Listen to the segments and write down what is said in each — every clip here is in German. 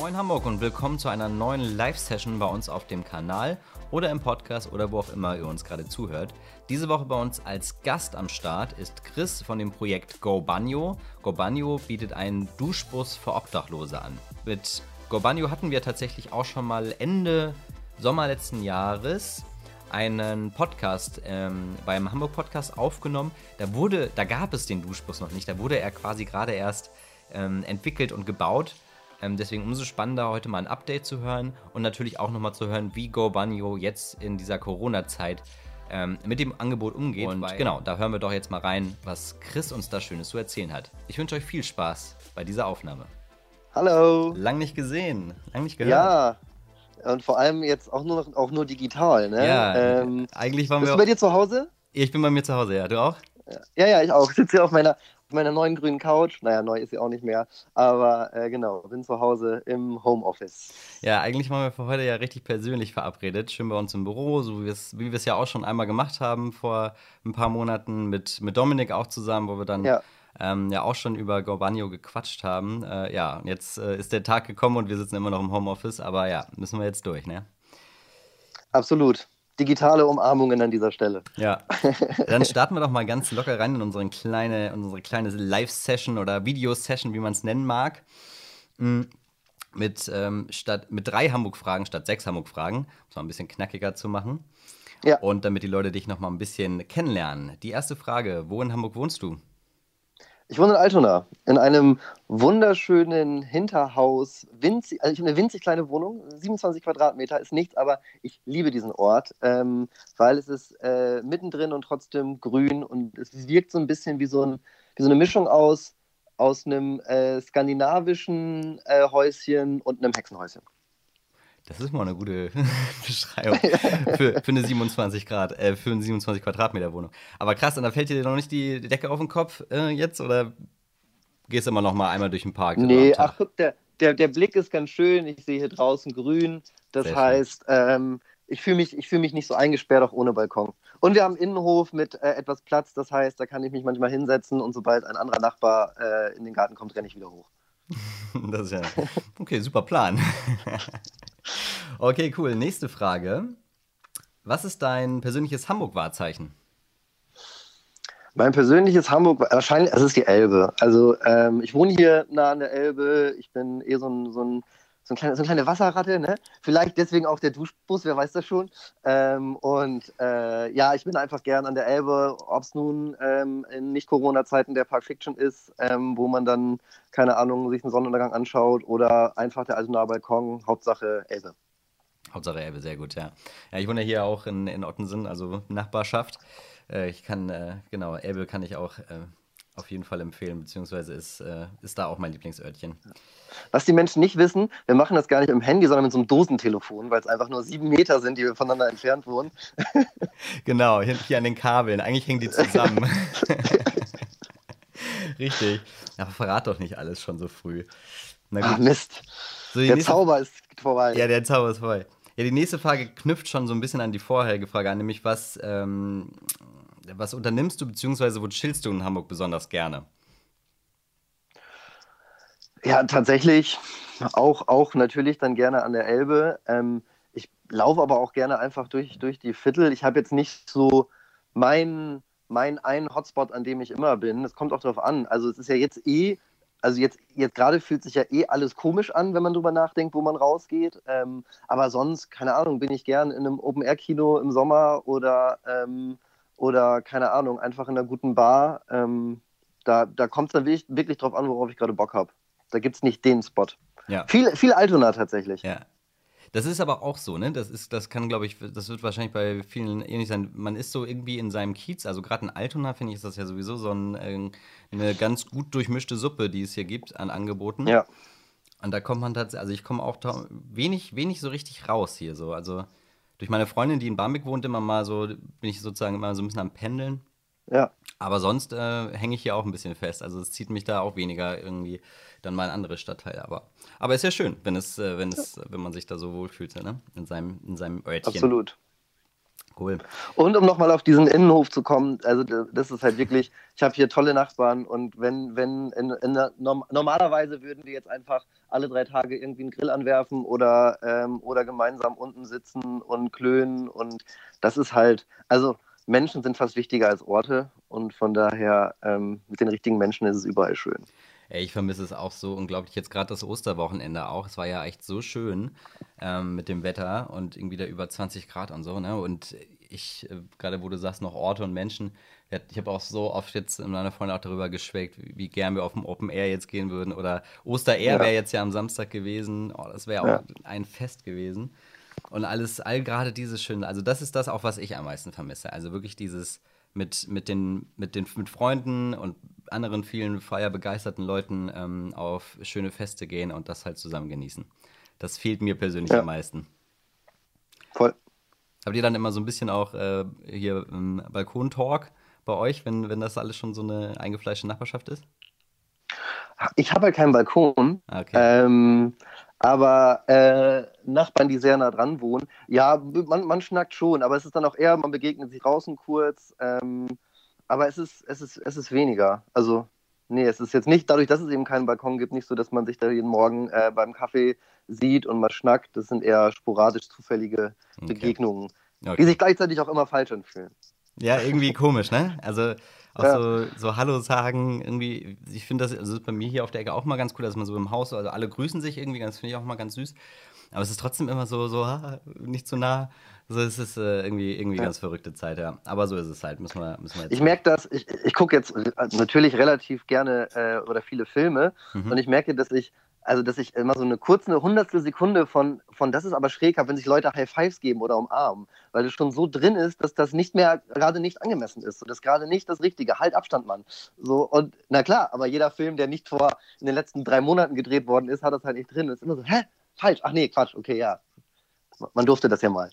Moin Hamburg und willkommen zu einer neuen Live-Session bei uns auf dem Kanal oder im Podcast oder wo auch immer ihr uns gerade zuhört. Diese Woche bei uns als Gast am Start ist Chris von dem Projekt Go Banyo. Go Banyo bietet einen Duschbus für Obdachlose an. Mit Go Banyo hatten wir tatsächlich auch schon mal Ende Sommer letzten Jahres einen Podcast ähm, beim Hamburg Podcast aufgenommen. Da wurde, da gab es den Duschbus noch nicht. Da wurde er quasi gerade erst ähm, entwickelt und gebaut. Ähm, deswegen umso spannender, heute mal ein Update zu hören und natürlich auch nochmal zu hören, wie Go jetzt in dieser Corona-Zeit ähm, mit dem Angebot umgeht. Und genau, da hören wir doch jetzt mal rein, was Chris uns da Schönes zu erzählen hat. Ich wünsche euch viel Spaß bei dieser Aufnahme. Hallo. Lang nicht gesehen, lang nicht gehört. Ja, und vor allem jetzt auch nur noch, auch nur digital, ne? Ja, ähm, eigentlich waren bist wir. Bist du bei dir zu Hause? Ich bin bei mir zu Hause, ja. Du auch? Ja, ja, ich auch. Ich sitze hier auf meiner, meiner neuen grünen Couch. Naja, neu ist sie auch nicht mehr. Aber äh, genau, bin zu Hause im Homeoffice. Ja, eigentlich waren wir für heute ja richtig persönlich verabredet. Schön bei uns im Büro, so wie wir es ja auch schon einmal gemacht haben vor ein paar Monaten mit, mit Dominik auch zusammen, wo wir dann. Ja ähm, ja auch schon über Gorbanio gequatscht haben. Äh, ja, jetzt äh, ist der Tag gekommen und wir sitzen immer noch im Homeoffice, aber ja, müssen wir jetzt durch, ne? Absolut. Digitale Umarmungen an dieser Stelle. Ja. Dann starten wir doch mal ganz locker rein in unsere kleine, unsere kleine Live-Session oder Videosession, wie man es nennen mag. Mhm mit, ähm, statt, mit drei Hamburg-Fragen statt sechs Hamburg-Fragen, um es mal ein bisschen knackiger zu machen. Ja. Und damit die Leute dich noch mal ein bisschen kennenlernen. Die erste Frage: Wo in Hamburg wohnst du? Ich wohne in Altona, in einem wunderschönen Hinterhaus. Winzig, also ich habe eine winzig kleine Wohnung, 27 Quadratmeter ist nichts, aber ich liebe diesen Ort, ähm, weil es ist äh, mittendrin und trotzdem grün und es wirkt so ein bisschen wie so, ein, wie so eine Mischung aus, aus einem äh, skandinavischen äh, Häuschen und einem Hexenhäuschen. Das ist mal eine gute Beschreibung für, für eine 27 Grad, äh, für eine 27 Quadratmeter Wohnung. Aber krass, und da fällt dir noch nicht die Decke auf den Kopf äh, jetzt oder gehst du immer noch mal einmal durch den Park? Nee, ach guck, der, der, der Blick ist ganz schön. Ich sehe hier draußen grün. Das Sehr heißt, ähm, ich fühle mich, fühl mich nicht so eingesperrt, auch ohne Balkon. Und wir haben einen Innenhof mit äh, etwas Platz. Das heißt, da kann ich mich manchmal hinsetzen und sobald ein anderer Nachbar äh, in den Garten kommt, renne ich wieder hoch. das ist ja. Okay, super Plan. okay, cool. Nächste Frage. Was ist dein persönliches Hamburg-Wahrzeichen? Mein persönliches Hamburg, wahrscheinlich, es ist die Elbe. Also ähm, ich wohne hier nah an der Elbe. Ich bin eher so ein, so ein so, ein kleine, so eine kleine Wasserratte, ne? Vielleicht deswegen auch der Duschbus, wer weiß das schon. Ähm, und äh, ja, ich bin einfach gern an der Elbe, ob es nun ähm, in Nicht-Corona-Zeiten der Park Fiction ist, ähm, wo man dann, keine Ahnung, sich einen Sonnenuntergang anschaut oder einfach der Altonaer Balkon, Hauptsache Elbe. Hauptsache Elbe, sehr gut, ja. Ja, ich wohne hier auch in, in Ottensen, also Nachbarschaft. Äh, ich kann, äh, genau, Elbe kann ich auch äh, auf jeden Fall empfehlen, beziehungsweise ist, äh, ist da auch mein Lieblingsörtchen. Was die Menschen nicht wissen, wir machen das gar nicht im Handy, sondern mit so einem Dosentelefon, weil es einfach nur sieben Meter sind, die wir voneinander entfernt wohnen. genau, hier an den Kabeln. Eigentlich hängen die zusammen. Richtig. Aber verrat doch nicht alles schon so früh. Na gut. Ach, Mist. So, der nächste... Zauber ist vorbei. Ja, der Zauber ist vorbei. Ja, die nächste Frage knüpft schon so ein bisschen an die vorherige Frage an, nämlich was, ähm, was unternimmst du, beziehungsweise wo chillst du in Hamburg besonders gerne? Ja, tatsächlich auch, auch natürlich dann gerne an der Elbe. Ähm, ich laufe aber auch gerne einfach durch, durch die Viertel. Ich habe jetzt nicht so meinen mein einen Hotspot, an dem ich immer bin. Es kommt auch darauf an. Also es ist ja jetzt eh, also jetzt, jetzt gerade fühlt sich ja eh alles komisch an, wenn man drüber nachdenkt, wo man rausgeht. Ähm, aber sonst, keine Ahnung, bin ich gern in einem Open-Air-Kino im Sommer oder ähm, oder keine Ahnung, einfach in einer guten Bar. Ähm, da da kommt es dann wirklich, wirklich drauf an, worauf ich gerade Bock habe. Da gibt es nicht den Spot. Ja. Viel, viel Altona tatsächlich. Ja. Das ist aber auch so, ne? Das ist, das kann, glaube ich, das wird wahrscheinlich bei vielen ähnlich sein. Man ist so irgendwie in seinem Kiez, also gerade in Altona finde ich, ist das ja sowieso so ein, äh, eine ganz gut durchmischte Suppe, die es hier gibt an Angeboten. Ja. Und da kommt man tatsächlich, also ich komme auch wenig, wenig so richtig raus hier so. Also durch meine Freundin, die in Barmbek wohnt, immer mal so, bin ich sozusagen immer so ein bisschen am Pendeln. Ja. Aber sonst äh, hänge ich hier auch ein bisschen fest. Also es zieht mich da auch weniger irgendwie dann mal in andere Stadtteile. Aber, aber ist ja schön, wenn es, äh, wenn es, wenn man sich da so wohlfühlt, ne? In seinem, in seinem Örtchen. Absolut. Cool. Und um nochmal auf diesen Innenhof zu kommen, also das ist halt wirklich, ich habe hier tolle Nachbarn und wenn, wenn in, in der, normalerweise würden die jetzt einfach alle drei Tage irgendwie einen Grill anwerfen oder, ähm, oder gemeinsam unten sitzen und klönen und das ist halt, also Menschen sind fast wichtiger als Orte und von daher ähm, mit den richtigen Menschen ist es überall schön. Ey, ich vermisse es auch so unglaublich. Jetzt gerade das Osterwochenende auch. Es war ja echt so schön ähm, mit dem Wetter und irgendwie da über 20 Grad und so. Ne? Und ich, äh, gerade wo du sagst, noch Orte und Menschen, ich habe auch so oft jetzt in meiner Freundin auch darüber geschweckt, wie, gern wir auf dem Open Air jetzt gehen würden. Oder Oster Air ja. wäre jetzt ja am Samstag gewesen. Oh, das wäre auch ja. ein Fest gewesen. Und alles, all gerade dieses Schöne. Also, das ist das auch, was ich am meisten vermisse. Also wirklich dieses mit, mit, den, mit, den, mit Freunden und anderen vielen feierbegeisterten Leuten ähm, auf schöne Feste gehen und das halt zusammen genießen. Das fehlt mir persönlich ja. am meisten. Voll. Habt ihr dann immer so ein bisschen auch äh, hier ähm, Balkon-Talk bei euch, wenn, wenn das alles schon so eine eingefleischte Nachbarschaft ist? Ich habe halt keinen Balkon. Okay. Ähm, aber äh, Nachbarn, die sehr nah dran wohnen, ja, man, man schnackt schon, aber es ist dann auch eher, man begegnet sich draußen kurz. Ähm, aber es ist, es ist, es ist weniger. Also, nee, es ist jetzt nicht, dadurch, dass es eben keinen Balkon gibt, nicht so, dass man sich da jeden Morgen äh, beim Kaffee sieht und mal schnackt. Das sind eher sporadisch zufällige. Begegnungen, okay. die sich gleichzeitig auch immer falsch anfühlen. Ja, irgendwie komisch, ne? Also auch ja. so, so Hallo sagen, irgendwie, ich finde das, also bei mir hier auf der Ecke auch mal ganz cool, dass man so im Haus, also alle grüßen sich irgendwie, das finde ich auch mal ganz süß. Aber es ist trotzdem immer so, so nicht zu nah. Also es ist äh, irgendwie, irgendwie ja. ganz verrückte Zeit, ja. Aber so ist es halt, müssen wir, müssen wir jetzt Ich merke das, ich, ich gucke jetzt äh, natürlich relativ gerne äh, oder viele Filme mhm. und ich merke, dass ich also dass ich immer so eine kurze, eine hundertstel Sekunde von, von das ist aber schräg habe, wenn sich Leute High Fives geben oder umarmen, weil es schon so drin ist, dass das nicht mehr gerade nicht angemessen ist. Und das gerade nicht das Richtige. Halt Abstand, Mann. So, und na klar, aber jeder Film, der nicht vor in den letzten drei Monaten gedreht worden ist, hat das halt nicht drin. Das ist immer so, hä? Falsch. Ach nee, Quatsch, okay, ja. Man durfte das ja mal.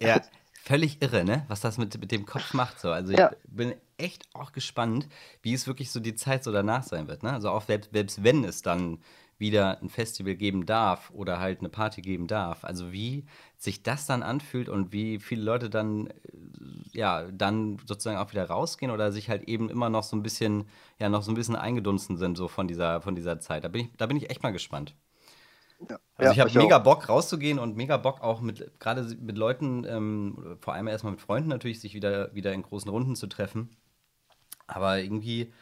Ja, völlig irre, ne? Was das mit, mit dem Kopf macht. So. Also ich ja. bin echt auch gespannt, wie es wirklich so die Zeit so danach sein wird. Ne? Also auch selbst, selbst wenn es dann wieder ein Festival geben darf oder halt eine Party geben darf. Also wie sich das dann anfühlt und wie viele Leute dann äh, ja dann sozusagen auch wieder rausgehen oder sich halt eben immer noch so ein bisschen ja noch so ein bisschen eingedunsen sind so von dieser von dieser Zeit. Da bin ich da bin ich echt mal gespannt. Ja. Also ich habe mega auch. Bock rauszugehen und mega Bock auch mit gerade mit Leuten, ähm, vor allem erstmal mit Freunden natürlich, sich wieder wieder in großen Runden zu treffen. Aber irgendwie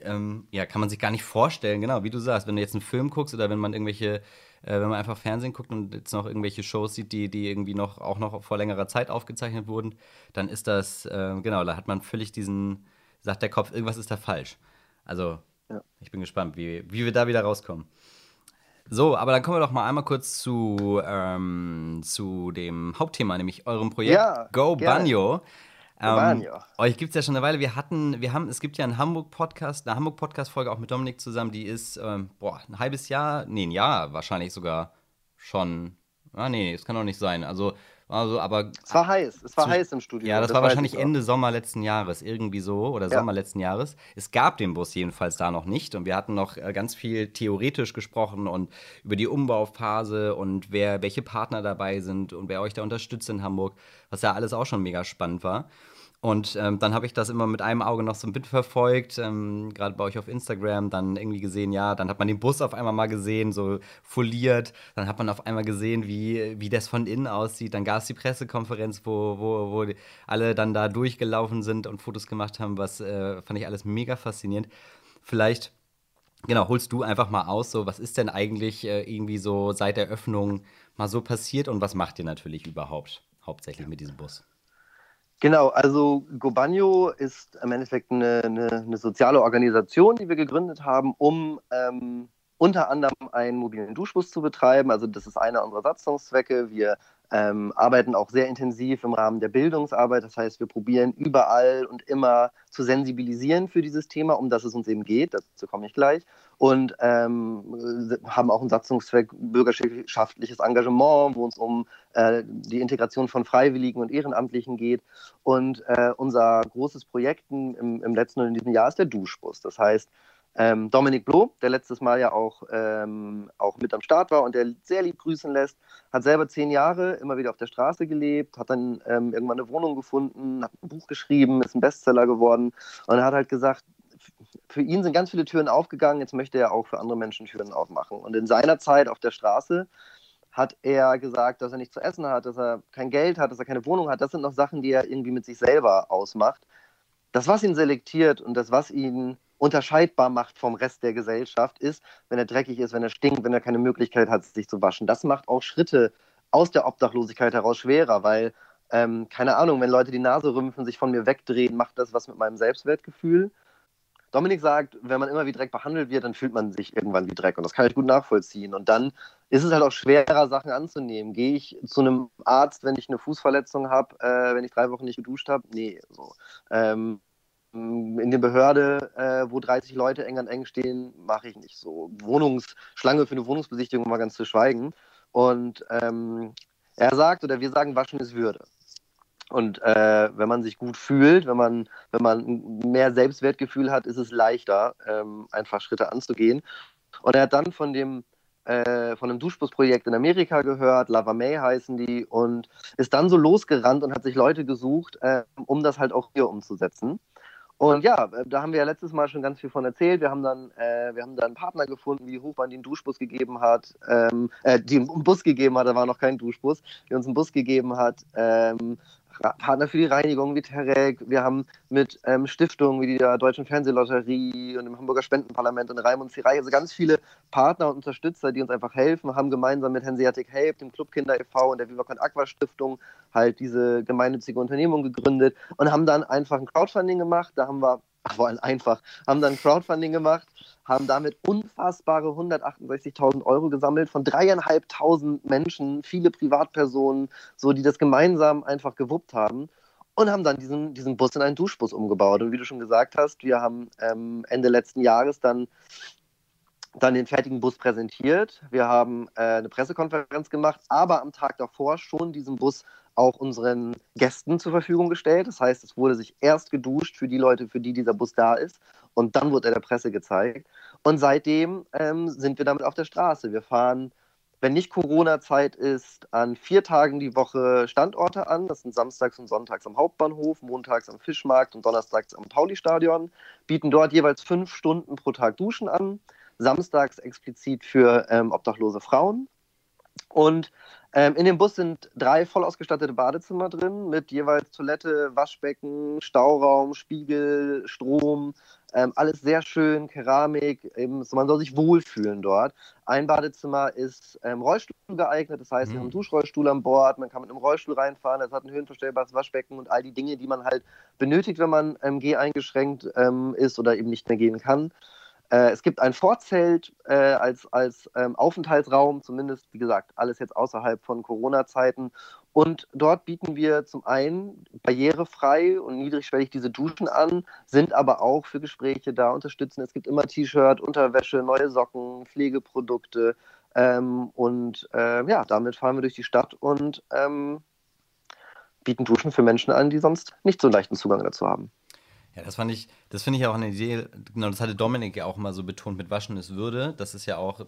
ähm, ja, kann man sich gar nicht vorstellen, genau, wie du sagst, wenn du jetzt einen Film guckst oder wenn man irgendwelche, äh, wenn man einfach Fernsehen guckt und jetzt noch irgendwelche Shows sieht, die, die irgendwie noch auch noch vor längerer Zeit aufgezeichnet wurden, dann ist das, äh, genau, da hat man völlig diesen, sagt der Kopf, irgendwas ist da falsch. Also, ja. ich bin gespannt, wie, wie wir da wieder rauskommen. So, aber dann kommen wir doch mal einmal kurz zu, ähm, zu dem Hauptthema, nämlich eurem Projekt ja, Go gerne. Banjo. Ähm, euch gibt es ja schon eine Weile. Wir hatten, wir haben, es gibt ja einen Hamburg-Podcast, eine Hamburg-Podcast-Folge auch mit Dominik zusammen, die ist, ähm, boah, ein halbes Jahr, nee, ein Jahr wahrscheinlich sogar schon. Ah, nee, es kann doch nicht sein. Also, also, aber. Es war heiß, es war zu, heiß im Studio. Ja, das, das war wahrscheinlich Ende Sommer letzten Jahres, irgendwie so, oder ja. Sommer letzten Jahres. Es gab den Bus jedenfalls da noch nicht und wir hatten noch äh, ganz viel theoretisch gesprochen und über die Umbauphase und wer, welche Partner dabei sind und wer euch da unterstützt in Hamburg, was ja alles auch schon mega spannend war. Und ähm, dann habe ich das immer mit einem Auge noch so ein bisschen verfolgt, ähm, gerade bei euch auf Instagram, dann irgendwie gesehen, ja, dann hat man den Bus auf einmal mal gesehen, so foliert, dann hat man auf einmal gesehen, wie, wie das von innen aussieht, dann gab es die Pressekonferenz, wo, wo, wo alle dann da durchgelaufen sind und Fotos gemacht haben, was äh, fand ich alles mega faszinierend. Vielleicht, genau, holst du einfach mal aus, so, was ist denn eigentlich äh, irgendwie so seit der Öffnung mal so passiert und was macht ihr natürlich überhaupt, hauptsächlich mit diesem Bus? Genau, also Gobanio ist im Endeffekt eine, eine, eine, soziale Organisation, die wir gegründet haben, um ähm, unter anderem einen mobilen Duschbus zu betreiben. Also das ist einer unserer Satzungszwecke. Wir ähm, arbeiten auch sehr intensiv im Rahmen der Bildungsarbeit. Das heißt, wir probieren überall und immer zu sensibilisieren für dieses Thema, um das es uns eben geht. Dazu komme ich gleich. Und ähm, haben auch einen Satzungszweck bürgerschaftliches Engagement, wo es um äh, die Integration von Freiwilligen und Ehrenamtlichen geht. Und äh, unser großes Projekt im, im letzten und in diesem Jahr ist der Duschbus. Das heißt, ähm, Dominik Bloh, der letztes Mal ja auch, ähm, auch mit am Start war und der sehr lieb grüßen lässt, hat selber zehn Jahre immer wieder auf der Straße gelebt, hat dann ähm, irgendwann eine Wohnung gefunden, hat ein Buch geschrieben, ist ein Bestseller geworden und hat halt gesagt, für ihn sind ganz viele Türen aufgegangen, jetzt möchte er auch für andere Menschen Türen aufmachen. Und in seiner Zeit auf der Straße hat er gesagt, dass er nichts zu essen hat, dass er kein Geld hat, dass er keine Wohnung hat. Das sind noch Sachen, die er irgendwie mit sich selber ausmacht. Das, was ihn selektiert und das, was ihn unterscheidbar macht vom Rest der Gesellschaft, ist, wenn er dreckig ist, wenn er stinkt, wenn er keine Möglichkeit hat, sich zu waschen. Das macht auch Schritte aus der Obdachlosigkeit heraus schwerer, weil, ähm, keine Ahnung, wenn Leute die Nase rümpfen, sich von mir wegdrehen, macht das was mit meinem Selbstwertgefühl. Dominik sagt, wenn man immer wie Dreck behandelt wird, dann fühlt man sich irgendwann wie Dreck. Und das kann ich gut nachvollziehen. Und dann ist es halt auch schwerer, Sachen anzunehmen. Gehe ich zu einem Arzt, wenn ich eine Fußverletzung habe, äh, wenn ich drei Wochen nicht geduscht habe? Nee, so. Ähm, in der Behörde, äh, wo 30 Leute eng an eng stehen, mache ich nicht so. Wohnungsschlange für eine Wohnungsbesichtigung mal ganz zu schweigen. Und ähm, er sagt, oder wir sagen, waschen ist Würde. Und äh, wenn man sich gut fühlt, wenn man, wenn man mehr Selbstwertgefühl hat, ist es leichter, ähm, einfach Schritte anzugehen. Und er hat dann von dem äh, von einem Duschbusprojekt in Amerika gehört, Lava May heißen die, und ist dann so losgerannt und hat sich Leute gesucht, äh, um das halt auch hier umzusetzen. Und ja, äh, da haben wir ja letztes Mal schon ganz viel von erzählt. Wir haben dann, äh, wir haben dann einen Partner gefunden, wie Hochbahn den Duschbus gegeben hat, ähm, äh, die einen Bus gegeben hat, da war noch kein Duschbus, die uns einen Bus gegeben hat, ähm, Partner für die Reinigung wie Terek. Wir haben mit ähm, Stiftungen wie der Deutschen Fernsehlotterie und dem Hamburger Spendenparlament und Raimund Zirai, also ganz viele Partner und Unterstützer, die uns einfach helfen, haben gemeinsam mit Hanseatic Help, dem Club Kinder e.V. und der Viva Con Aqua Stiftung halt diese gemeinnützige Unternehmung gegründet und haben dann einfach ein Crowdfunding gemacht. Da haben wir vor allem einfach, haben dann Crowdfunding gemacht, haben damit unfassbare 168.000 Euro gesammelt von dreieinhalbtausend Menschen, viele Privatpersonen, so die das gemeinsam einfach gewuppt haben und haben dann diesen, diesen Bus in einen Duschbus umgebaut. Und wie du schon gesagt hast, wir haben ähm, Ende letzten Jahres dann dann den fertigen Bus präsentiert. Wir haben äh, eine Pressekonferenz gemacht, aber am Tag davor schon diesen Bus auch unseren Gästen zur Verfügung gestellt. Das heißt, es wurde sich erst geduscht für die Leute, für die dieser Bus da ist. Und dann wurde er der Presse gezeigt. Und seitdem ähm, sind wir damit auf der Straße. Wir fahren, wenn nicht Corona-Zeit ist, an vier Tagen die Woche Standorte an. Das sind samstags und sonntags am Hauptbahnhof, montags am Fischmarkt und donnerstags am Pauli-Stadion. Bieten dort jeweils fünf Stunden pro Tag Duschen an. Samstags explizit für ähm, obdachlose Frauen. Und ähm, in dem Bus sind drei voll ausgestattete Badezimmer drin mit jeweils Toilette, Waschbecken, Stauraum, Spiegel, Strom. Ähm, alles sehr schön, Keramik. Eben, so, man soll sich wohlfühlen dort. Ein Badezimmer ist ähm, Rollstuhl geeignet, das heißt, mhm. wir haben einen Duschrollstuhl an Bord, man kann mit einem Rollstuhl reinfahren, es hat ein höhenverstellbares Waschbecken und all die Dinge, die man halt benötigt, wenn man ähm, geh eingeschränkt ähm, ist oder eben nicht mehr gehen kann. Äh, es gibt ein Vorzelt äh, als, als ähm, Aufenthaltsraum, zumindest, wie gesagt, alles jetzt außerhalb von Corona-Zeiten. Und dort bieten wir zum einen barrierefrei und niedrigschwellig diese Duschen an, sind aber auch für Gespräche da, unterstützen. Es gibt immer T-Shirt, Unterwäsche, neue Socken, Pflegeprodukte. Ähm, und äh, ja, damit fahren wir durch die Stadt und ähm, bieten Duschen für Menschen an, die sonst nicht so einen leichten Zugang dazu haben. Ja, das fand ich, das finde ich auch eine Idee, genau, das hatte Dominik ja auch mal so betont mit Waschen ist Würde. Das ist ja auch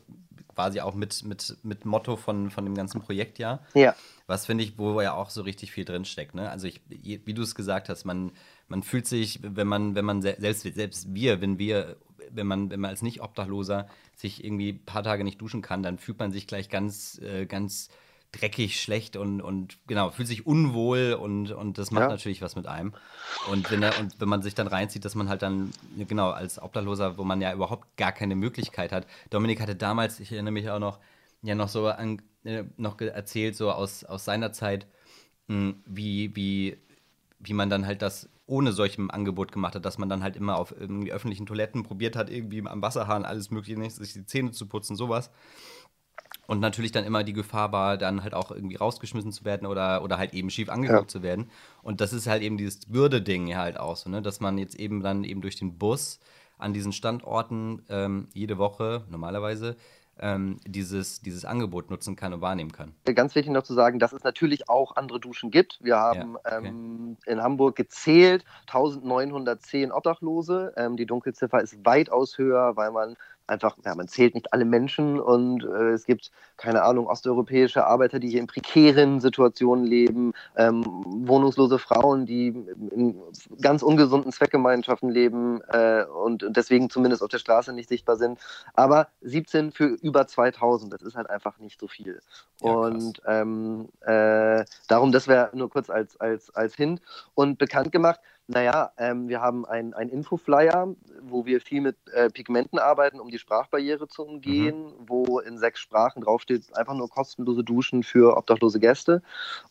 quasi auch mit, mit, mit Motto von, von dem ganzen Projekt ja. Ja. Was finde ich, wo ja auch so richtig viel drinsteckt. Ne? Also ich, wie du es gesagt hast, man, man fühlt sich, wenn man, wenn man selbst, selbst wir, wenn wir, wenn man, wenn man als Nicht-Obdachloser sich irgendwie ein paar Tage nicht duschen kann, dann fühlt man sich gleich ganz, äh, ganz dreckig, schlecht und, und genau, fühlt sich unwohl und, und das macht ja. natürlich was mit einem. Und wenn, er, und wenn man sich dann reinzieht, dass man halt dann, genau, als Obdachloser, wo man ja überhaupt gar keine Möglichkeit hat. Dominik hatte damals, ich erinnere mich auch noch, ja noch so an, äh, noch erzählt, so aus, aus seiner Zeit, mh, hm, wie, wie, wie man dann halt das ohne solchem Angebot gemacht hat, dass man dann halt immer auf irgendwie öffentlichen Toiletten probiert hat, irgendwie am Wasserhahn alles mögliche, sich die Zähne zu putzen, sowas. Und natürlich dann immer die Gefahr war, dann halt auch irgendwie rausgeschmissen zu werden oder, oder halt eben schief angeguckt ja. zu werden. Und das ist halt eben dieses Würde-Ding halt auch so, ne? dass man jetzt eben dann eben durch den Bus an diesen Standorten ähm, jede Woche normalerweise ähm, dieses, dieses Angebot nutzen kann und wahrnehmen kann. Ganz wichtig noch zu sagen, dass es natürlich auch andere Duschen gibt. Wir haben ja, okay. ähm, in Hamburg gezählt 1910 Obdachlose. Ähm, die Dunkelziffer ist weitaus höher, weil man einfach, ja, man zählt nicht alle Menschen und äh, es gibt, keine Ahnung, osteuropäische Arbeiter, die hier in prekären Situationen leben, ähm, wohnungslose Frauen, die in ganz ungesunden Zweckgemeinschaften leben äh, und deswegen zumindest auf der Straße nicht sichtbar sind. Aber 17 für über 2000, das ist halt einfach nicht so viel. Ja, und ähm, äh, darum, das wäre nur kurz als, als, als Hint. Und bekannt gemacht, naja, ähm, wir haben einen Infoflyer, wo wir viel mit äh, Pigmenten arbeiten, um die Sprachbarriere zu umgehen, mhm. wo in sechs Sprachen draufsteht, einfach nur kostenlose Duschen für obdachlose Gäste.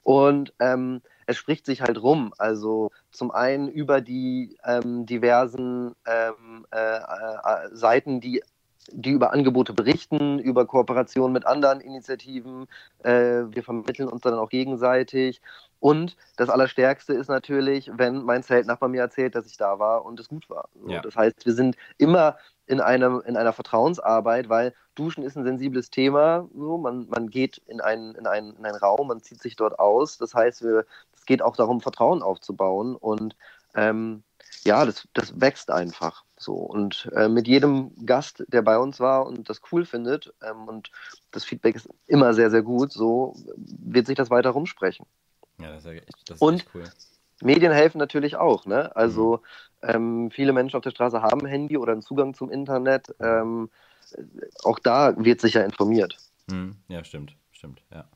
Und ähm, es spricht sich halt rum. Also zum einen über die ähm, diversen ähm, äh, äh, Seiten, die die über Angebote berichten, über Kooperationen mit anderen Initiativen. Äh, wir vermitteln uns dann auch gegenseitig. Und das Allerstärkste ist natürlich, wenn mein Zeltnachbar mir erzählt, dass ich da war und es gut war. So, ja. Das heißt, wir sind immer in, einem, in einer Vertrauensarbeit, weil Duschen ist ein sensibles Thema. So, man, man geht in einen, in, einen, in einen Raum, man zieht sich dort aus. Das heißt, wir, es geht auch darum, Vertrauen aufzubauen. Und ähm, ja, das, das wächst einfach. So, und äh, mit jedem Gast, der bei uns war und das cool findet, ähm, und das Feedback ist immer sehr, sehr gut, so wird sich das weiter rumsprechen. Ja, das ist, echt, das ist und cool. Medien helfen natürlich auch. Ne? Also mhm. ähm, viele Menschen auf der Straße haben Handy oder einen Zugang zum Internet. Ähm, auch da wird sicher informiert. Mhm. Ja, stimmt, stimmt, ja.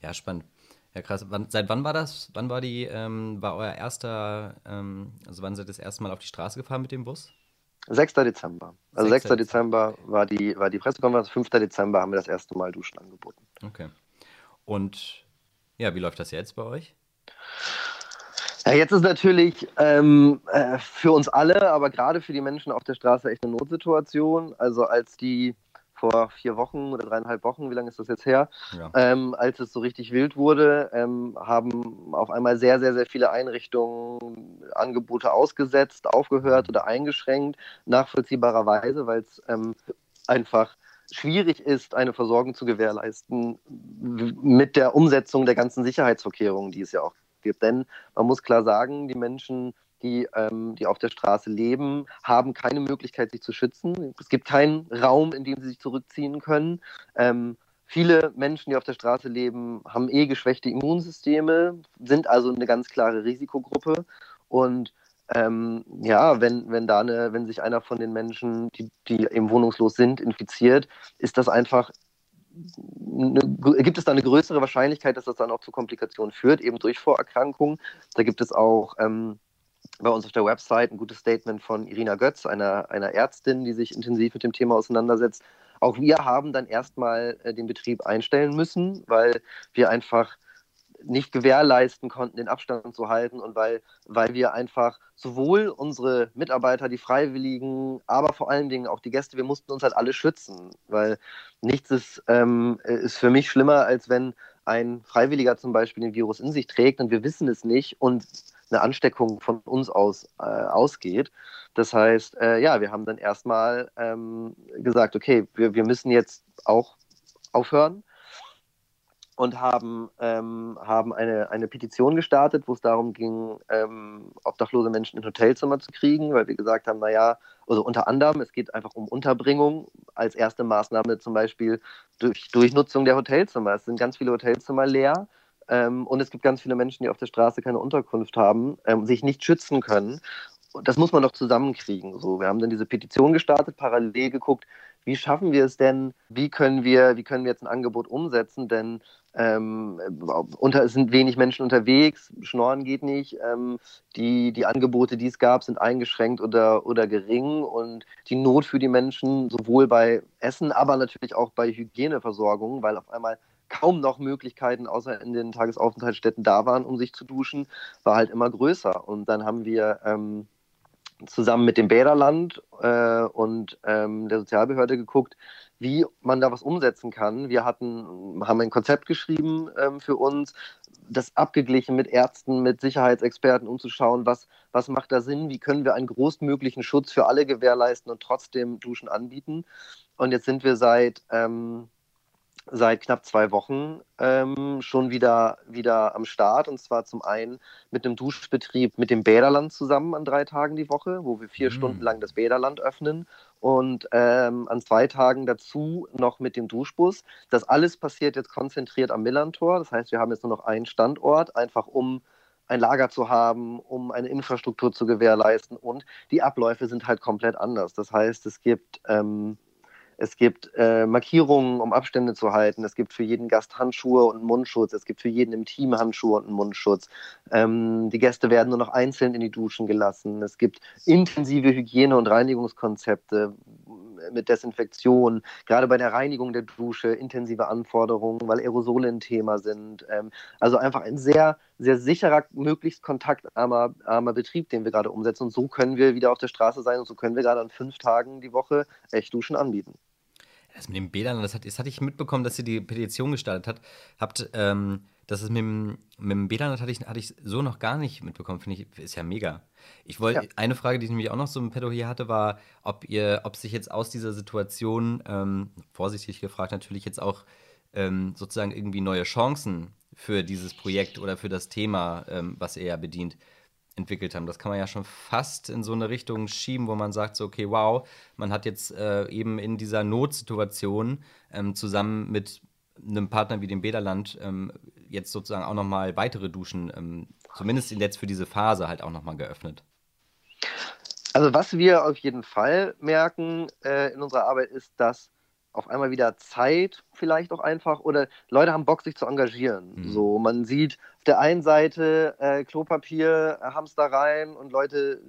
Ja, spannend. Ja, krass. Wann, seit wann war das? Wann war die, ähm, war euer erster, ähm, also wann seid ihr das erste Mal auf die Straße gefahren mit dem Bus? 6. Dezember. Also 6. 6. Dezember war die, war die Pressekonferenz, 5. Dezember haben wir das erste Mal Duschen angeboten. Okay. Und ja, wie läuft das jetzt bei euch? Ja, jetzt ist natürlich ähm, äh, für uns alle, aber gerade für die Menschen auf der Straße echt eine Notsituation. Also als die vor vier Wochen oder dreieinhalb Wochen, wie lange ist das jetzt her, ja. ähm, als es so richtig wild wurde, ähm, haben auf einmal sehr, sehr, sehr viele Einrichtungen Angebote ausgesetzt, aufgehört oder eingeschränkt, nachvollziehbarerweise, weil es ähm, einfach schwierig ist, eine Versorgung zu gewährleisten mit der Umsetzung der ganzen Sicherheitsvorkehrungen, die es ja auch gibt. Denn man muss klar sagen, die Menschen die, ähm, die auf der Straße leben, haben keine Möglichkeit, sich zu schützen. Es gibt keinen Raum, in dem sie sich zurückziehen können. Ähm, viele Menschen, die auf der Straße leben, haben eh geschwächte Immunsysteme, sind also eine ganz klare Risikogruppe. Und ähm, ja, wenn, wenn da eine, wenn sich einer von den Menschen, die, die eben wohnungslos sind, infiziert, ist das einfach eine, gibt es da eine größere Wahrscheinlichkeit, dass das dann auch zu Komplikationen führt, eben durch Vorerkrankungen. Da gibt es auch ähm, bei uns auf der Website ein gutes Statement von Irina Götz, einer, einer Ärztin, die sich intensiv mit dem Thema auseinandersetzt. Auch wir haben dann erstmal äh, den Betrieb einstellen müssen, weil wir einfach nicht gewährleisten konnten, den Abstand zu halten und weil, weil wir einfach sowohl unsere Mitarbeiter, die Freiwilligen, aber vor allen Dingen auch die Gäste, wir mussten uns halt alle schützen, weil nichts ist, ähm, ist für mich schlimmer, als wenn ein Freiwilliger zum Beispiel den Virus in sich trägt und wir wissen es nicht und eine Ansteckung von uns aus äh, ausgeht. Das heißt, äh, ja, wir haben dann erstmal ähm, gesagt, okay, wir, wir müssen jetzt auch aufhören und haben, ähm, haben eine, eine Petition gestartet, wo es darum ging, ähm, obdachlose Menschen in Hotelzimmer zu kriegen, weil wir gesagt haben, naja, also unter anderem, es geht einfach um Unterbringung als erste Maßnahme zum Beispiel durch Durchnutzung der Hotelzimmer. Es sind ganz viele Hotelzimmer leer ähm, und es gibt ganz viele Menschen, die auf der Straße keine Unterkunft haben, ähm, sich nicht schützen können. Das muss man doch zusammenkriegen. So, wir haben dann diese Petition gestartet, parallel geguckt, wie schaffen wir es denn, wie können wir, wie können wir jetzt ein Angebot umsetzen, denn ähm, unter, es sind wenig Menschen unterwegs, Schnorren geht nicht, ähm, die, die Angebote, die es gab, sind eingeschränkt oder, oder gering und die Not für die Menschen, sowohl bei Essen, aber natürlich auch bei Hygieneversorgung, weil auf einmal kaum noch Möglichkeiten außer in den Tagesaufenthaltsstätten da waren, um sich zu duschen, war halt immer größer. Und dann haben wir ähm, zusammen mit dem Bäderland äh, und ähm, der Sozialbehörde geguckt, wie man da was umsetzen kann. Wir hatten, haben ein Konzept geschrieben ähm, für uns, das abgeglichen mit Ärzten, mit Sicherheitsexperten, um zu schauen, was, was macht da Sinn, wie können wir einen großmöglichen Schutz für alle gewährleisten und trotzdem Duschen anbieten. Und jetzt sind wir seit, ähm, seit knapp zwei Wochen ähm, schon wieder, wieder am Start. Und zwar zum einen mit einem Duschbetrieb mit dem Bäderland zusammen an drei Tagen die Woche, wo wir vier mhm. Stunden lang das Bäderland öffnen. Und ähm, an zwei Tagen dazu noch mit dem Duschbus. Das alles passiert jetzt konzentriert am Millantor. Das heißt, wir haben jetzt nur noch einen Standort, einfach um ein Lager zu haben, um eine Infrastruktur zu gewährleisten. Und die Abläufe sind halt komplett anders. Das heißt, es gibt ähm, es gibt äh, Markierungen, um Abstände zu halten. Es gibt für jeden Gast Handschuhe und Mundschutz. Es gibt für jeden im Team Handschuhe und Mundschutz. Ähm, die Gäste werden nur noch einzeln in die Duschen gelassen. Es gibt intensive Hygiene- und Reinigungskonzepte mit Desinfektion. Gerade bei der Reinigung der Dusche intensive Anforderungen, weil Aerosole ein Thema sind. Ähm, also einfach ein sehr, sehr sicherer, möglichst kontaktarmer armer Betrieb, den wir gerade umsetzen. Und so können wir wieder auf der Straße sein und so können wir gerade an fünf Tagen die Woche echt Duschen anbieten. Das mit den Bädern, das, hat, das hatte ich mitbekommen, dass ihr die Petition gestartet hat, habt. Ähm, das ist mit dem, mit dem Bädern hatte ich, hatte ich so noch gar nicht mitbekommen, finde ich, ist ja mega. Ich wollte, ja. eine Frage, die ich nämlich auch noch so im Pedo hier hatte, war, ob ihr, ob sich jetzt aus dieser Situation, ähm, vorsichtig gefragt natürlich, jetzt auch ähm, sozusagen irgendwie neue Chancen für dieses Projekt oder für das Thema, ähm, was ihr ja bedient, entwickelt haben. Das kann man ja schon fast in so eine Richtung schieben, wo man sagt, so, okay, wow, man hat jetzt äh, eben in dieser Notsituation ähm, zusammen mit einem Partner wie dem Bäderland ähm, jetzt sozusagen auch nochmal weitere Duschen, ähm, zumindest jetzt für diese Phase halt auch nochmal geöffnet. Also was wir auf jeden Fall merken äh, in unserer Arbeit ist, dass auf einmal wieder Zeit vielleicht auch einfach oder Leute haben Bock, sich zu engagieren. Mhm. So, man sieht auf der einen Seite äh, Klopapier, äh, Hamstereien und Leute,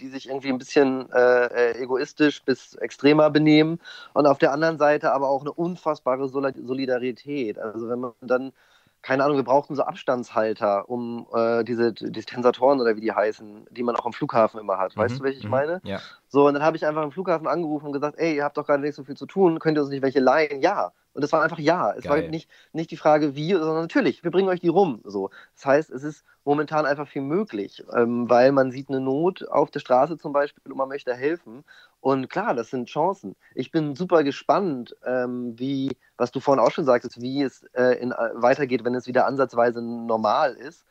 die sich irgendwie ein bisschen äh, äh, egoistisch bis extremer benehmen und auf der anderen Seite aber auch eine unfassbare Solidarität. Also wenn man dann keine Ahnung, wir brauchten so Abstandshalter, um äh, diese Dispensatoren oder wie die heißen, die man auch am Flughafen immer hat. Mhm. Weißt du, welche ich mhm. meine? Ja. So, und dann habe ich einfach am Flughafen angerufen und gesagt, ey, ihr habt doch gerade nicht so viel zu tun, könnt ihr uns nicht welche leihen? Ja. Und es war einfach ja. Es Geil. war nicht, nicht die Frage wie, sondern natürlich, wir bringen euch die rum. So. Das heißt, es ist momentan einfach viel möglich, ähm, weil man sieht eine Not auf der Straße zum Beispiel und man möchte helfen. Und klar, das sind Chancen. Ich bin super gespannt, ähm, wie, was du vorhin auch schon sagtest, wie es äh, in, äh, weitergeht, wenn es wieder ansatzweise normal ist.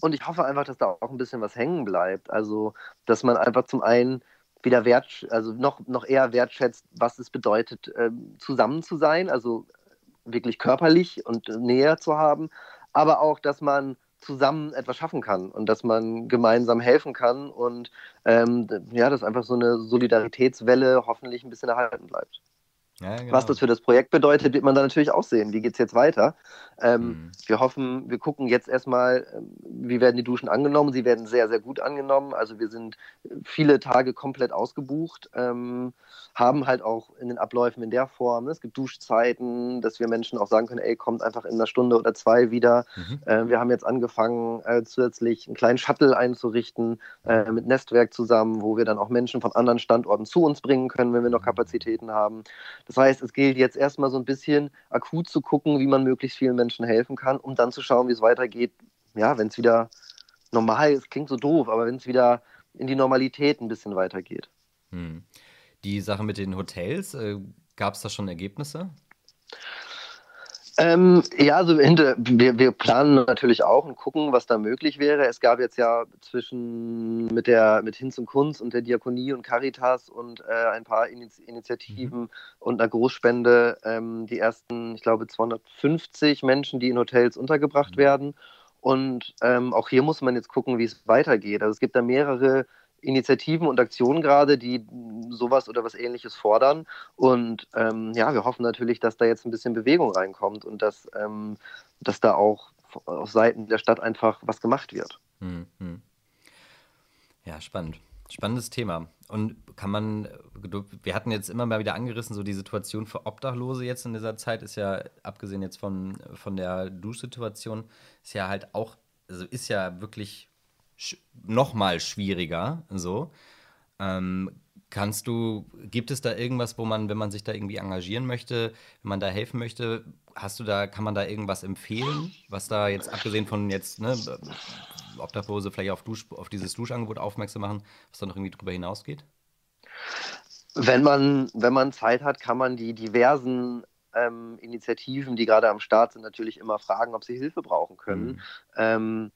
Und ich hoffe einfach, dass da auch ein bisschen was hängen bleibt. Also, dass man einfach zum einen wieder wert, also noch, noch eher wertschätzt, was es bedeutet, ähm, zusammen zu sein, also wirklich körperlich und näher zu haben, aber auch, dass man zusammen etwas schaffen kann und dass man gemeinsam helfen kann und ähm, ja, dass einfach so eine Solidaritätswelle hoffentlich ein bisschen erhalten bleibt. Ja, genau. Was das für das Projekt bedeutet, wird man dann natürlich auch sehen. Wie geht es jetzt weiter? Ähm, mhm. Wir hoffen, wir gucken jetzt erstmal, ähm, wie werden die Duschen angenommen. Sie werden sehr, sehr gut angenommen. Also wir sind viele Tage komplett ausgebucht, ähm, haben halt auch in den Abläufen in der Form, ne, es gibt Duschzeiten, dass wir Menschen auch sagen können, ey, kommt einfach in einer Stunde oder zwei wieder. Mhm. Äh, wir haben jetzt angefangen, äh, zusätzlich einen kleinen Shuttle einzurichten äh, mit Nestwerk zusammen, wo wir dann auch Menschen von anderen Standorten zu uns bringen können, wenn wir noch mhm. Kapazitäten haben. Das heißt, es gilt jetzt erstmal so ein bisschen akut zu gucken, wie man möglichst vielen Menschen helfen kann, um dann zu schauen, wie es weitergeht. Ja, wenn es wieder normal ist, klingt so doof, aber wenn es wieder in die Normalität ein bisschen weitergeht. Hm. Die Sache mit den Hotels, äh, gab es da schon Ergebnisse? Ähm, ja, also hinter, wir, wir, planen natürlich auch und gucken, was da möglich wäre. Es gab jetzt ja zwischen mit der mit Hinz und Kunst und der Diakonie und Caritas und äh, ein paar Initiativen mhm. und einer Großspende ähm, die ersten, ich glaube, 250 Menschen, die in Hotels untergebracht mhm. werden. Und ähm, auch hier muss man jetzt gucken, wie es weitergeht. Also es gibt da mehrere Initiativen und Aktionen gerade, die sowas oder was ähnliches fordern. Und ähm, ja, wir hoffen natürlich, dass da jetzt ein bisschen Bewegung reinkommt und dass, ähm, dass da auch auf Seiten der Stadt einfach was gemacht wird. Hm, hm. Ja, spannend. Spannendes Thema. Und kann man, wir hatten jetzt immer mal wieder angerissen, so die Situation für Obdachlose jetzt in dieser Zeit ist ja, abgesehen jetzt von, von der Duschsituation, ist ja halt auch, also ist ja wirklich sch noch mal schwieriger. So. Ähm, kannst du, gibt es da irgendwas, wo man, wenn man sich da irgendwie engagieren möchte, wenn man da helfen möchte, hast du da, kann man da irgendwas empfehlen, was da jetzt abgesehen von jetzt, ne, Obdachlose vielleicht auf, Dusch, auf dieses Duschangebot aufmerksam machen, was da noch irgendwie drüber hinausgeht? Wenn man, wenn man Zeit hat, kann man die diversen ähm, Initiativen, die gerade am Start sind, natürlich immer fragen, ob sie Hilfe brauchen können. Mhm. Ähm,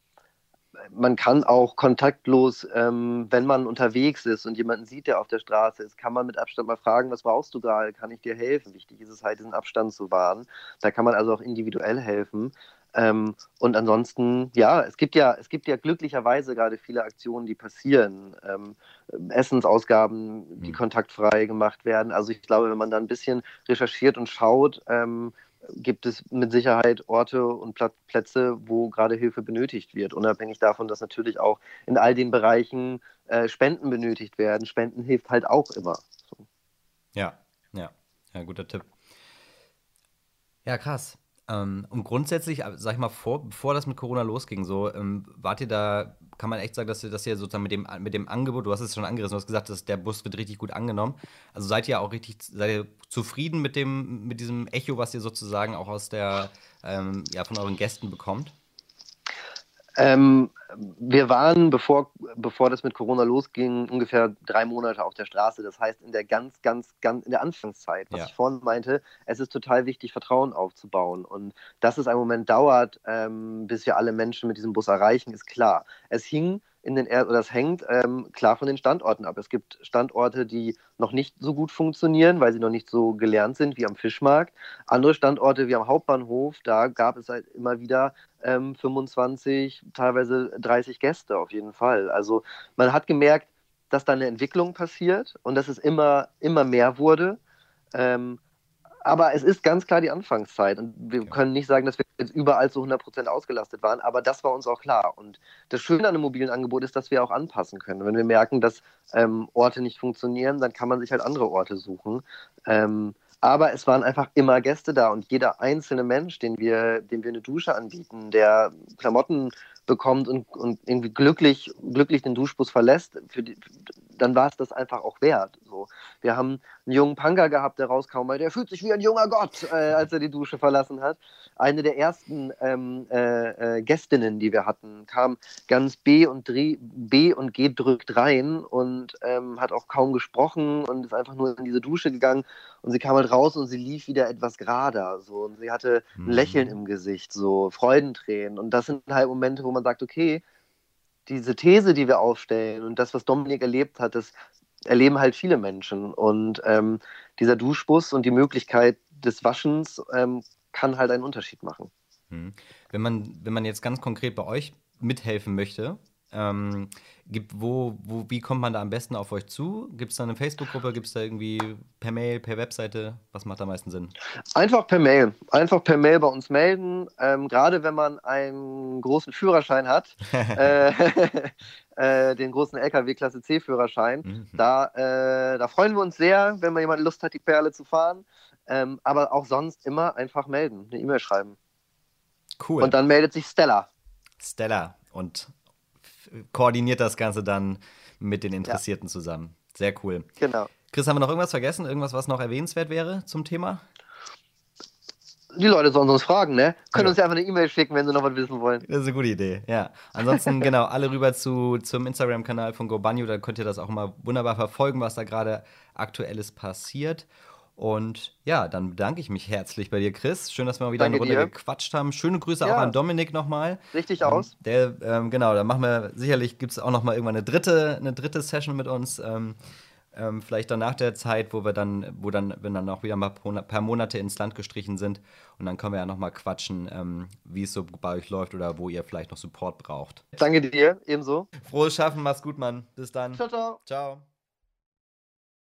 man kann auch kontaktlos, ähm, wenn man unterwegs ist und jemanden sieht, der auf der Straße ist, kann man mit Abstand mal fragen, was brauchst du gerade, kann ich dir helfen? Wichtig ist es halt, diesen Abstand zu wahren. Da kann man also auch individuell helfen. Ähm, und ansonsten, ja, es gibt ja, es gibt ja glücklicherweise gerade viele Aktionen, die passieren. Ähm, Essensausgaben, die mhm. kontaktfrei gemacht werden. Also ich glaube, wenn man da ein bisschen recherchiert und schaut, ähm, gibt es mit Sicherheit Orte und Plätze, wo gerade Hilfe benötigt wird, unabhängig davon, dass natürlich auch in all den Bereichen äh, Spenden benötigt werden. Spenden hilft halt auch immer. So. Ja, ja, ja, guter Tipp. Ja, krass. Ähm, und grundsätzlich, äh, sag ich mal, vor, bevor das mit Corona losging, so, ähm, wart ihr da, kann man echt sagen, dass ihr, dass ihr sozusagen mit dem, mit dem Angebot, du hast es schon angerissen, du hast gesagt, dass der Bus wird richtig gut angenommen. Also seid ihr auch richtig, seid ihr zufrieden mit dem, mit diesem Echo, was ihr sozusagen auch aus der, ähm, ja, von euren Gästen bekommt? Ähm, wir waren, bevor, bevor das mit Corona losging, ungefähr drei Monate auf der Straße. Das heißt, in der ganz, ganz, ganz, in der Anfangszeit, was ja. ich vorhin meinte, es ist total wichtig, Vertrauen aufzubauen. Und dass es einen Moment dauert, ähm, bis wir alle Menschen mit diesem Bus erreichen, ist klar. Es hing in den er das hängt ähm, klar von den Standorten ab. Es gibt Standorte, die noch nicht so gut funktionieren, weil sie noch nicht so gelernt sind wie am Fischmarkt. Andere Standorte wie am Hauptbahnhof, da gab es halt immer wieder ähm, 25, teilweise 30 Gäste auf jeden Fall. Also man hat gemerkt, dass da eine Entwicklung passiert und dass es immer, immer mehr wurde. Ähm, aber es ist ganz klar die Anfangszeit und wir können nicht sagen, dass wir jetzt überall zu 100% ausgelastet waren, aber das war uns auch klar. Und das Schöne an einem mobilen Angebot ist, dass wir auch anpassen können. Wenn wir merken, dass ähm, Orte nicht funktionieren, dann kann man sich halt andere Orte suchen. Ähm, aber es waren einfach immer Gäste da und jeder einzelne Mensch, den wir, dem wir eine Dusche anbieten, der Klamotten bekommt und, und irgendwie glücklich, glücklich den Duschbus verlässt, die, dann war es das einfach auch wert. So. Wir haben einen jungen Punker gehabt, der rauskam, weil der fühlt sich wie ein junger Gott, äh, als er die Dusche verlassen hat. Eine der ersten ähm, äh, äh, Gästinnen, die wir hatten, kam ganz B und, B und G drückt rein und ähm, hat auch kaum gesprochen und ist einfach nur in diese Dusche gegangen und sie kam halt raus und sie lief wieder etwas gerader. So. Und sie hatte ein mhm. Lächeln im Gesicht, so Freudentränen. Und das sind halt Momente, wo man sagt, okay, diese These, die wir aufstellen und das, was Dominik erlebt hat, das erleben halt viele Menschen. Und ähm, dieser Duschbus und die Möglichkeit des Waschens ähm, kann halt einen Unterschied machen. Hm. Wenn man, wenn man jetzt ganz konkret bei euch mithelfen möchte, ähm, gibt, wo, wo, wie kommt man da am besten auf euch zu? Gibt es da eine Facebook-Gruppe? Gibt es da irgendwie per Mail, per Webseite? Was macht am meisten Sinn? Einfach per Mail. Einfach per Mail bei uns melden. Ähm, Gerade wenn man einen großen Führerschein hat, äh, äh, den großen LKW-Klasse C-Führerschein, mhm. da, äh, da freuen wir uns sehr, wenn mal jemand Lust hat, die Perle zu fahren. Ähm, aber auch sonst immer einfach melden, eine E-Mail schreiben. Cool. Und dann meldet sich Stella. Stella. Und koordiniert das Ganze dann mit den Interessierten ja. zusammen. Sehr cool. Genau. Chris, haben wir noch irgendwas vergessen? Irgendwas, was noch erwähnenswert wäre zum Thema? Die Leute sollen uns fragen, ne? Können ja. uns ja einfach eine E-Mail schicken, wenn sie noch was wissen wollen. Das ist eine gute Idee, ja. Ansonsten, genau, alle rüber zu, zum Instagram-Kanal von GoBanyo, da könnt ihr das auch mal wunderbar verfolgen, was da gerade aktuelles passiert. Und ja, dann bedanke ich mich herzlich bei dir, Chris. Schön, dass wir mal wieder Danke eine Runde dir. gequatscht haben. Schöne Grüße ja. auch an Dominik nochmal. Richtig ähm, aus. Der, ähm, genau, da machen wir sicherlich, gibt es auch nochmal irgendwann eine dritte, eine dritte Session mit uns. Ähm, ähm, vielleicht dann nach der Zeit, wo wir dann, wo dann, wenn dann auch wieder mal paar Monate ins Land gestrichen sind. Und dann können wir ja nochmal quatschen, ähm, wie es so bei euch läuft oder wo ihr vielleicht noch Support braucht. Danke dir, ebenso. Frohes Schaffen, mach's gut, Mann. Bis dann. Ciao, ciao. Ciao.